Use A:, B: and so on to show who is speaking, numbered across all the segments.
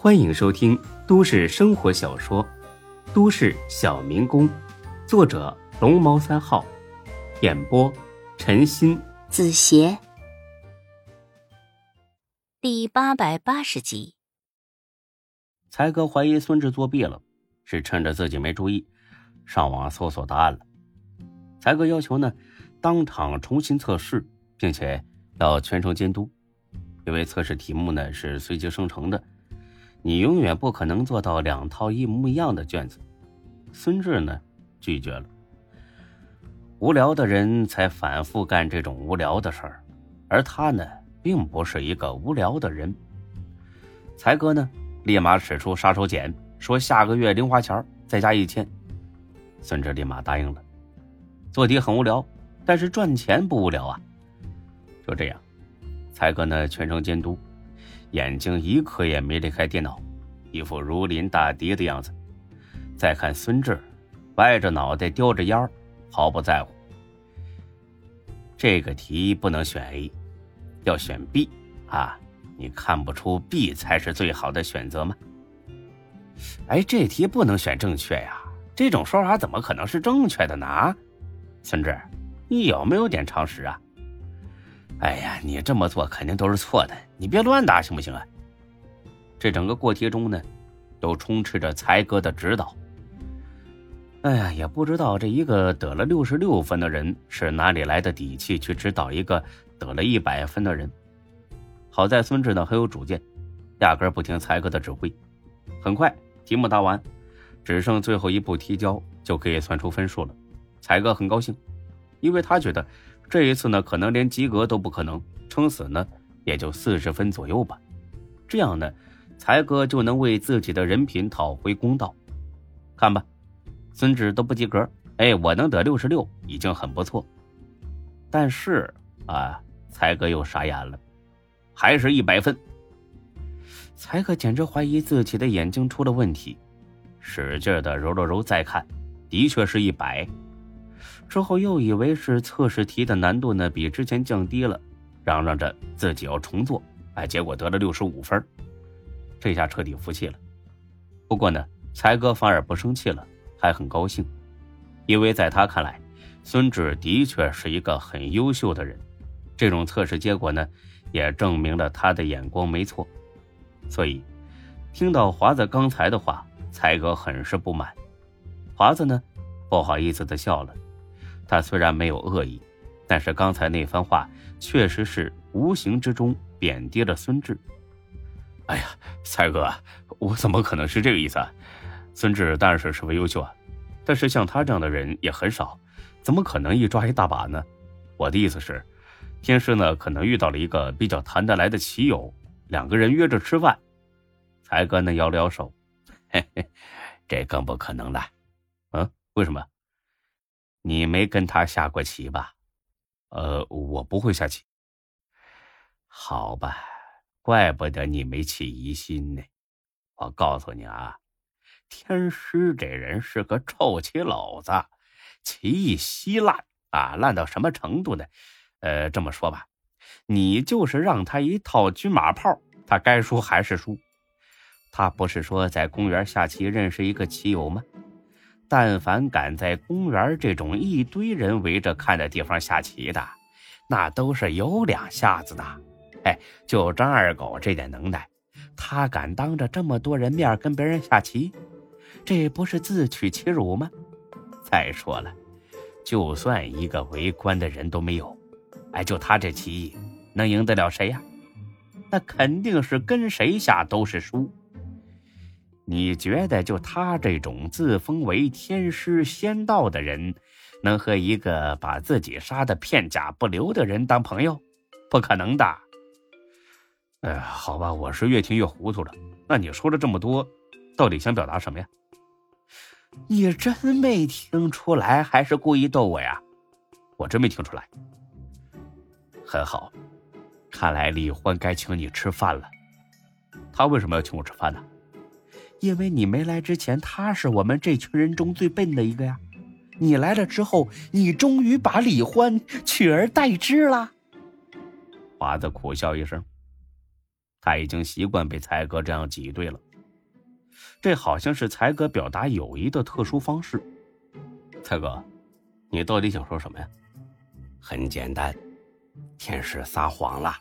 A: 欢迎收听都市生活小说《都市小民工》，作者龙猫三号，演播陈鑫、
B: 子邪，第八百八十集。
C: 才哥怀疑孙志作弊了，是趁着自己没注意，上网搜索答案了。才哥要求呢，当场重新测试，并且要全程监督，因为测试题目呢是随机生成的。你永远不可能做到两套一模一样的卷子。孙志呢，拒绝了。无聊的人才反复干这种无聊的事儿，而他呢，并不是一个无聊的人。才哥呢，立马使出杀手锏，说下个月零花钱再加一千。孙志立马答应了。做题很无聊，但是赚钱不无聊啊。就这样，才哥呢全程监督。眼睛一刻也没离开电脑，一副如临大敌的样子。再看孙志，歪着脑袋叼着烟毫不在乎。这个题不能选 A，要选 B 啊！你看不出 B 才是最好的选择吗？哎，这题不能选正确呀！这种说法怎么可能是正确的呢？孙志，你有没有点常识啊？哎呀，你这么做肯定都是错的，你别乱答行不行啊？这整个过题中呢，都充斥着才哥的指导。哎呀，也不知道这一个得了六十六分的人是哪里来的底气去指导一个得了一百分的人。好在孙志呢很有主见，压根不听才哥的指挥。很快题目答完，只剩最后一步提交就可以算出分数了。才哥很高兴，因为他觉得。这一次呢，可能连及格都不可能，撑死呢也就四十分左右吧。这样呢，才哥就能为自己的人品讨回公道。看吧，孙志都不及格，哎，我能得六十六已经很不错。但是啊，才哥又傻眼了，还是一百分。才哥简直怀疑自己的眼睛出了问题，使劲的揉了揉再看，的确是一百。之后又以为是测试题的难度呢比之前降低了，嚷嚷着自己要重做，哎，结果得了六十五分，这下彻底服气了。不过呢，才哥反而不生气了，还很高兴，因为在他看来，孙志的确是一个很优秀的人，这种测试结果呢，也证明了他的眼光没错。所以，听到华子刚才的话，才哥很是不满。华子呢，不好意思的笑了。他虽然没有恶意，但是刚才那番话确实是无形之中贬低了孙志。哎呀，才哥，我怎么可能是这个意思啊？孙志当然是十分优秀啊，但是像他这样的人也很少，怎么可能一抓一大把呢？我的意思是，天师呢可能遇到了一个比较谈得来的棋友，两个人约着吃饭。才哥呢摇了摇手，嘿嘿，这更不可能了。嗯，为什么？你没跟他下过棋吧？呃，我不会下棋。好吧，怪不得你没起疑心呢。我告诉你啊，天师这人是个臭棋篓子，棋艺稀烂啊，烂到什么程度呢？呃，这么说吧，你就是让他一套军马炮，他该输还是输。他不是说在公园下棋认识一个棋友吗？但凡敢在公园这种一堆人围着看的地方下棋的，那都是有两下子的。哎，就张二狗这点能耐，他敢当着这么多人面跟别人下棋，这不是自取其辱吗？再说了，就算一个围观的人都没有，哎，就他这棋艺，能赢得了谁呀？那肯定是跟谁下都是输。你觉得就他这种自封为天师仙道的人，能和一个把自己杀的片甲不留的人当朋友？不可能的。哎，好吧，我是越听越糊涂了。那你说了这么多，到底想表达什么呀？你真没听出来，还是故意逗我呀？我真没听出来。很好，看来李欢该请你吃饭了。他为什么要请我吃饭呢？因为你没来之前，他是我们这群人中最笨的一个呀。你来了之后，你终于把李欢取而代之了。华子苦笑一声，他已经习惯被才哥这样挤兑了。
D: 这好像是才哥表达友谊的特殊方式。才哥，你到底想说什么呀？
C: 很简单，天使撒谎了，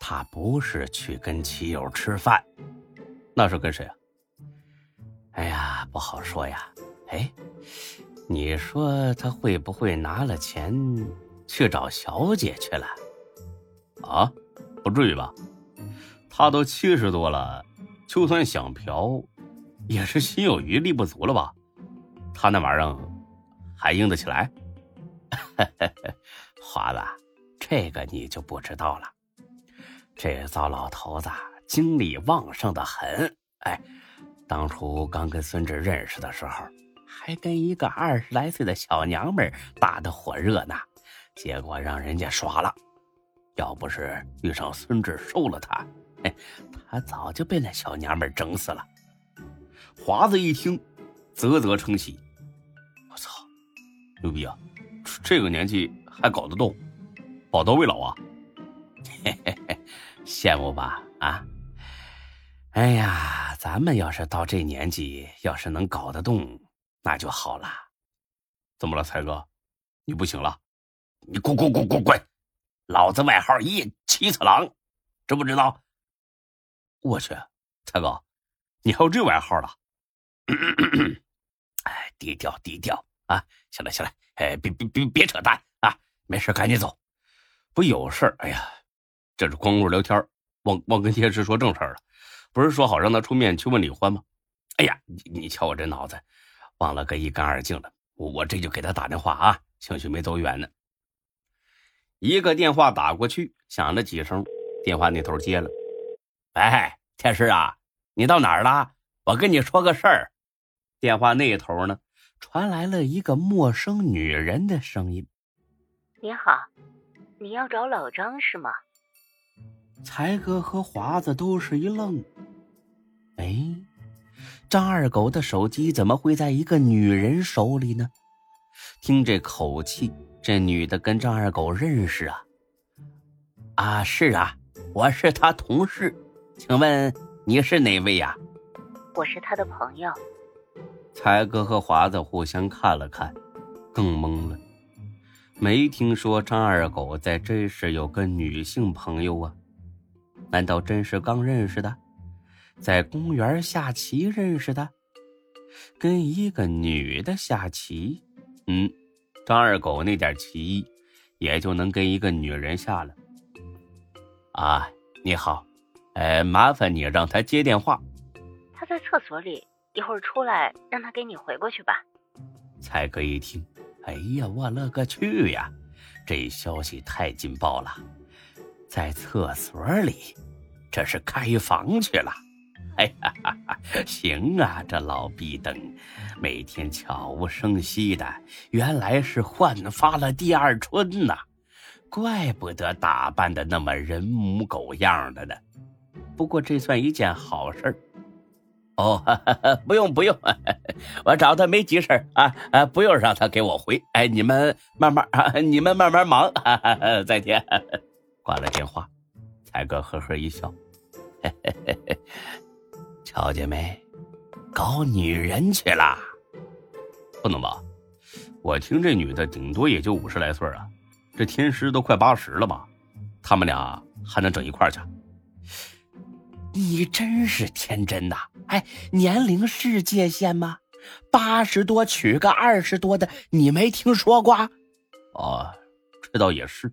C: 他不是去跟棋友吃饭，
D: 那是跟谁啊？
C: 哎呀，不好说呀。哎，你说他会不会拿了钱去找小姐去了？
D: 啊，不至于吧？他都七十多了，就算想嫖，也是心有余力不足了吧？他那玩意儿还硬得起来？
C: 华子，这个你就不知道了。这糟老头子精力旺盛的很，哎，当初刚跟孙志认识的时候，还跟一个二十来岁的小娘们打得火热呢，结果让人家耍了。要不是遇上孙志收了他，哎，他早就被那小娘们整死了。
D: 华子一听，啧啧称奇：“我操，牛逼啊！这个年纪还搞得动，宝刀未老啊！”
C: 嘿嘿嘿，羡慕吧？啊！哎呀，咱们要是到这年纪，要是能搞得动，那就好了。
D: 怎么了，才哥？你不行了？
C: 你滚滚滚滚滚！老子外号一七次郎，知不知道？
D: 我去，才哥，你还有这外号了？
C: 哎，低调低调啊！行了行了，哎，别别别别扯淡啊！没事，赶紧走。
D: 不有事儿？哎呀，这是光顾聊天，忘忘跟天师说正事儿了。不是说好让他出面去问李欢吗？
C: 哎呀，你你瞧我这脑子，忘了个一干二净的。我我这就给他打电话啊，兴许没走远呢。
D: 一个电话打过去，响了几声，电话那头接了。
C: 哎，天师啊，你到哪儿了？我跟你说个事儿。
D: 电话那头呢，传来了一个陌生女人的声音：“
B: 你好，你要找老张是吗？”
E: 才哥和华子都是一愣。哎，张二狗的手机怎么会在一个女人手里呢？听这口气。这女的跟张二狗认识啊？
C: 啊，是啊，我是他同事，请问你是哪位呀？
B: 我是他的朋友。
E: 才哥和华子互相看了看，更懵了。没听说张二狗在这时有个女性朋友啊？难道真是刚认识的，在公园下棋认识的，跟一个女的下棋？嗯。张二狗那点棋艺，也就能跟一个女人下了。
C: 啊，你好，呃，麻烦你让他接电话。
B: 他在厕所里，一会儿出来，让他给你回过去吧。
C: 才哥一听，哎呀，我勒个去呀！这消息太劲爆了，在厕所里，这是开房去了。哎呀，行啊，这老逼灯，每天悄无声息的，原来是焕发了第二春呐！怪不得打扮的那么人模狗样的呢。不过这算一件好事哦，不用不用，我找他没急事啊啊，不用让他给我回。哎，你们慢慢啊，你们慢慢忙。再见。挂了电话，才哥呵呵一笑，嘿嘿嘿嘿。瞧见没，搞女人去了？
D: 不能吧？我听这女的顶多也就五十来岁啊，这天师都快八十了吧？他们俩还能整一块去？
C: 你真是天真呐！哎，年龄是界限吗？八十多娶个二十多的，你没听说过？
D: 哦，这倒也是。